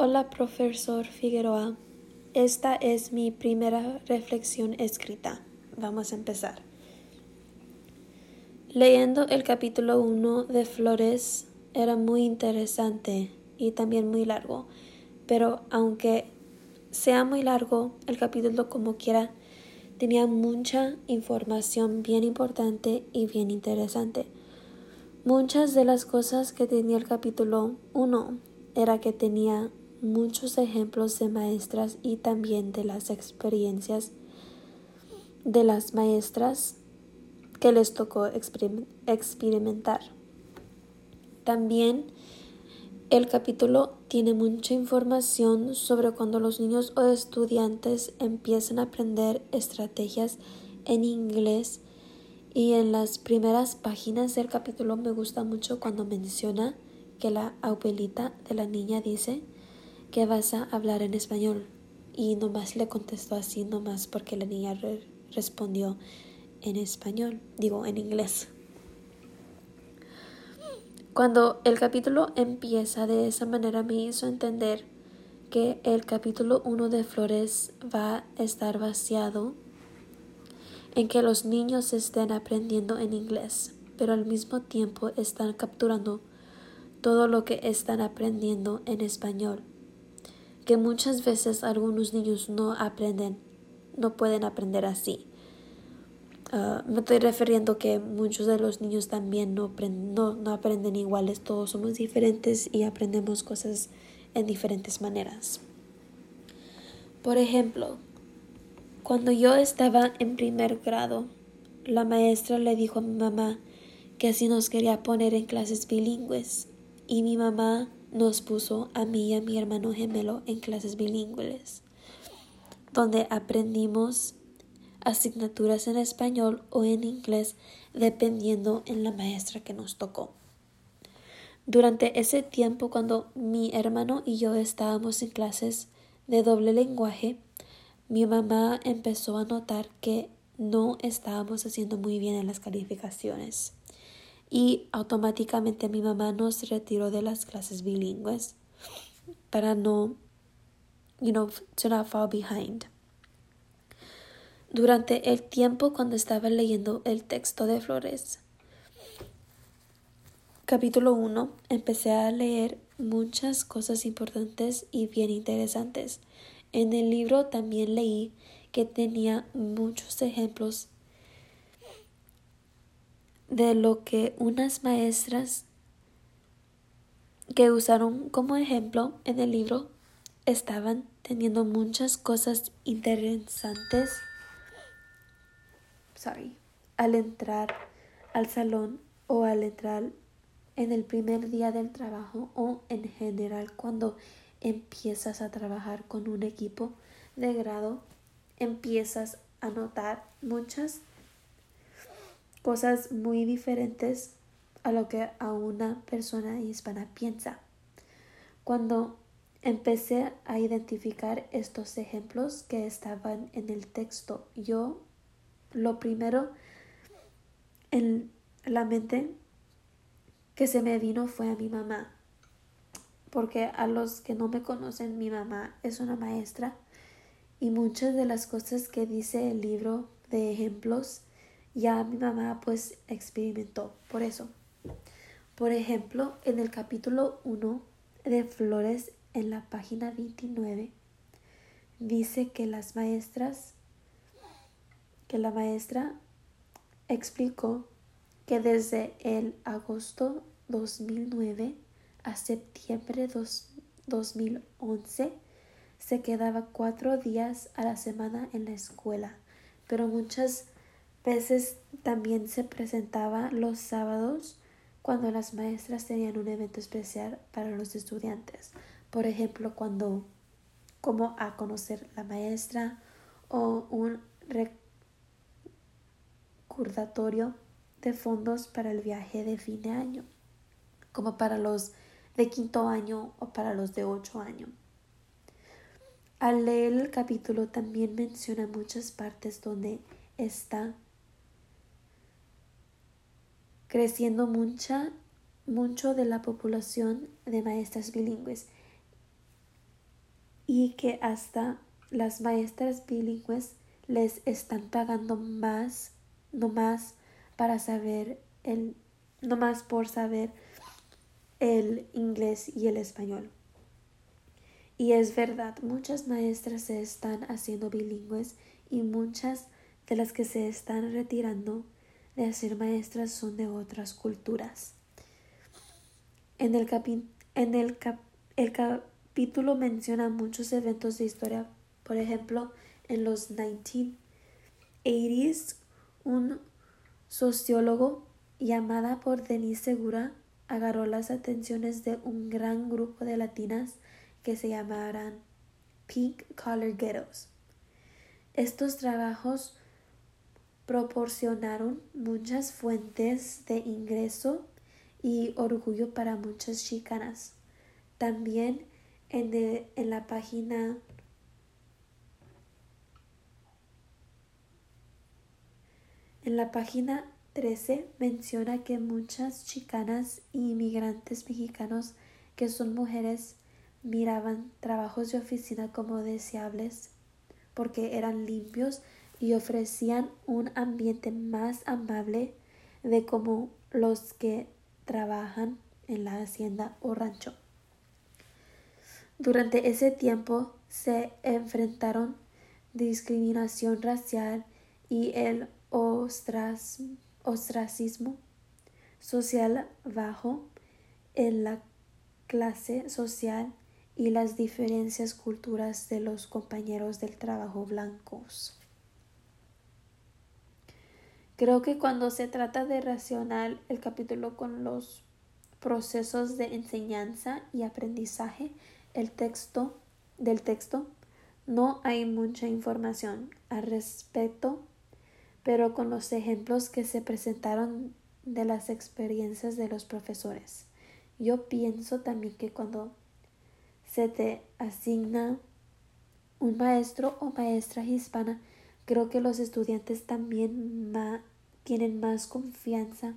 Hola, profesor Figueroa. Esta es mi primera reflexión escrita. Vamos a empezar. Leyendo el capítulo 1 de Flores era muy interesante y también muy largo, pero aunque sea muy largo, el capítulo como quiera tenía mucha información bien importante y bien interesante. Muchas de las cosas que tenía el capítulo 1 era que tenía muchos ejemplos de maestras y también de las experiencias de las maestras que les tocó experimentar. También el capítulo tiene mucha información sobre cuando los niños o estudiantes empiezan a aprender estrategias en inglés y en las primeras páginas del capítulo me gusta mucho cuando menciona que la abuelita de la niña dice que vas a hablar en español. Y nomás le contestó así, nomás porque la niña respondió en español, digo en inglés. Cuando el capítulo empieza de esa manera me hizo entender que el capítulo 1 de Flores va a estar vaciado en que los niños estén aprendiendo en inglés, pero al mismo tiempo están capturando todo lo que están aprendiendo en español que muchas veces algunos niños no aprenden, no pueden aprender así. Ah, me estoy refiriendo que muchos de los niños también no, no, no aprenden iguales, todos somos diferentes y aprendemos cosas en diferentes maneras. Por ejemplo, cuando yo estaba en primer grado, la maestra le dijo a mi mamá que así nos quería poner en clases bilingües y mi mamá nos puso a mí y a mi hermano gemelo en clases bilingües, donde aprendimos asignaturas en español o en inglés dependiendo en la maestra que nos tocó. Durante ese tiempo cuando mi hermano y yo estábamos en clases de doble lenguaje, mi mamá empezó a notar que no estábamos haciendo muy bien en las calificaciones y automáticamente mi mamá nos retiró de las clases bilingües para no, you know, to not fall behind. Durante el tiempo cuando estaba leyendo el texto de Flores, capítulo 1, empecé a leer muchas cosas importantes y bien interesantes. En el libro también leí que tenía muchos ejemplos de lo que unas maestras que usaron como ejemplo en el libro estaban teniendo muchas cosas interesantes. Sorry, al entrar al salón o al entrar en el primer día del trabajo o en general cuando empiezas a trabajar con un equipo de grado empiezas a notar muchas cosas muy diferentes a lo que a una persona hispana piensa. Cuando empecé a identificar estos ejemplos que estaban en el texto, yo lo primero en la mente que se me vino fue a mi mamá. Porque a los que no me conocen, mi mamá es una maestra y muchas de las cosas que dice el libro de ejemplos ya mi mamá pues experimentó por eso. Por ejemplo, en el capítulo 1 de Flores, en la página 29, dice que las maestras, que la maestra explicó que desde el agosto 2009 a septiembre 2011 se quedaba cuatro días a la semana en la escuela, pero muchas veces también se presentaba los sábados cuando las maestras tenían un evento especial para los estudiantes. Por ejemplo, cuando como a conocer la maestra o un recordatorio de fondos para el viaje de fin de año, como para los de quinto año o para los de ocho años. Al leer el capítulo también menciona muchas partes donde está creciendo mucha, mucho de la población de maestras bilingües. y que hasta las maestras bilingües les están pagando más, no más para saber el, no más por saber el inglés y el español. Y es verdad, muchas maestras se están haciendo bilingües y muchas de las que se están retirando de ser maestras son de otras culturas. En el, en el, el capítulo menciona muchos eventos de historia, por ejemplo, en los 1980s, un sociólogo llamada por Denise Segura agarró las atenciones de un gran grupo de latinas que se llamarán Pink Collar Ghettos. Estos trabajos proporcionaron muchas fuentes de ingreso y orgullo para muchas chicanas. También en, en la página en la página 13 menciona que muchas chicanas y inmigrantes mexicanos que son mujeres miraban trabajos de oficina como deseables porque eran limpios y ofrecían un ambiente más amable de como los que trabajan en la hacienda o rancho. Durante ese tiempo se enfrentaron discriminación racial y el ostracismo social bajo en la clase social y las diferencias culturales de los compañeros del trabajo blancos. Creo que cuando se trata de racional el capítulo con los procesos de enseñanza y aprendizaje, el texto del texto no hay mucha información al respecto, pero con los ejemplos que se presentaron de las experiencias de los profesores. Yo pienso también que cuando se te asigna un maestro o maestra hispana, creo que los estudiantes también tienen más confianza.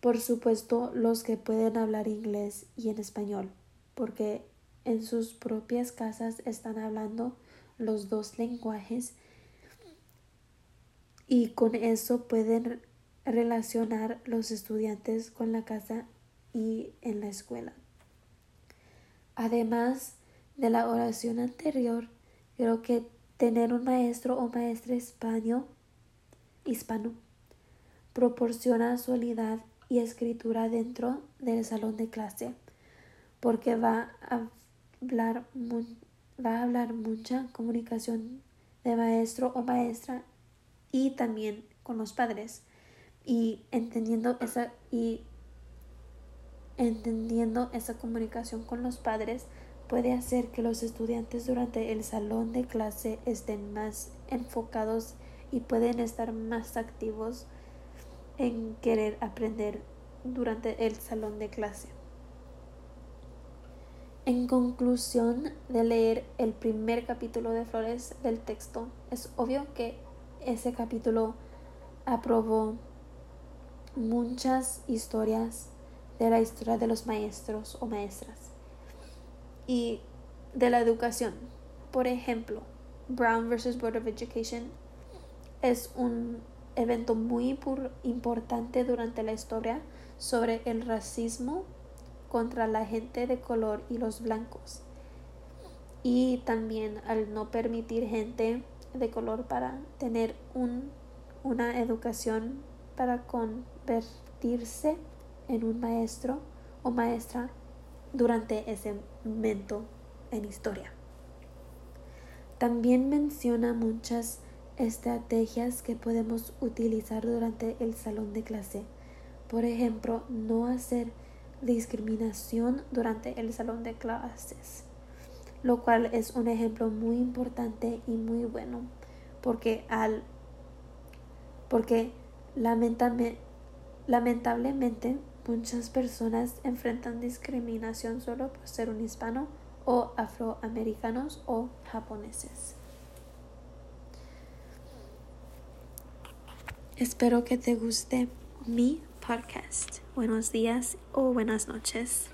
Por supuesto, los que pueden hablar inglés y en español, porque en sus propias casas están hablando los dos lenguajes y con eso pueden relacionar los estudiantes con la casa y en la escuela. Además de la oración anterior, creo que tener un maestro o maestra hispano, hispano. Proporciona solidez y escritura dentro del salón de clase, porque va a hablar, va a hablar mucha comunicación de maestro o maestra y también con los padres. Y entendiendo esa y entendiendo esa comunicación con los padres puede hacer que los estudiantes durante el salón de clase estén más enfocados y pueden estar más activos en querer aprender durante el salón de clase. En conclusión de leer el primer capítulo de Flores del texto, es obvio que ese capítulo aprobó muchas historias de la historia de los maestros o maestras y de la educación. Por ejemplo, Brown vs. Board of Education es un evento muy importante durante la historia sobre el racismo contra la gente de color y los blancos. Y también al no permitir gente de color para tener un, una educación para convertirse en un maestro o maestra durante ese momento en historia. También menciona muchas estrategias que podemos utilizar durante el salón de clase. Por ejemplo, no hacer discriminación durante el salón de clases, lo cual es un ejemplo muy importante y muy bueno, porque al porque lamentablemente Muchas personas enfrentan discriminación solo por ser un hispano o afroamericanos o japoneses. Espero que te guste mi podcast. Buenos días o buenas noches.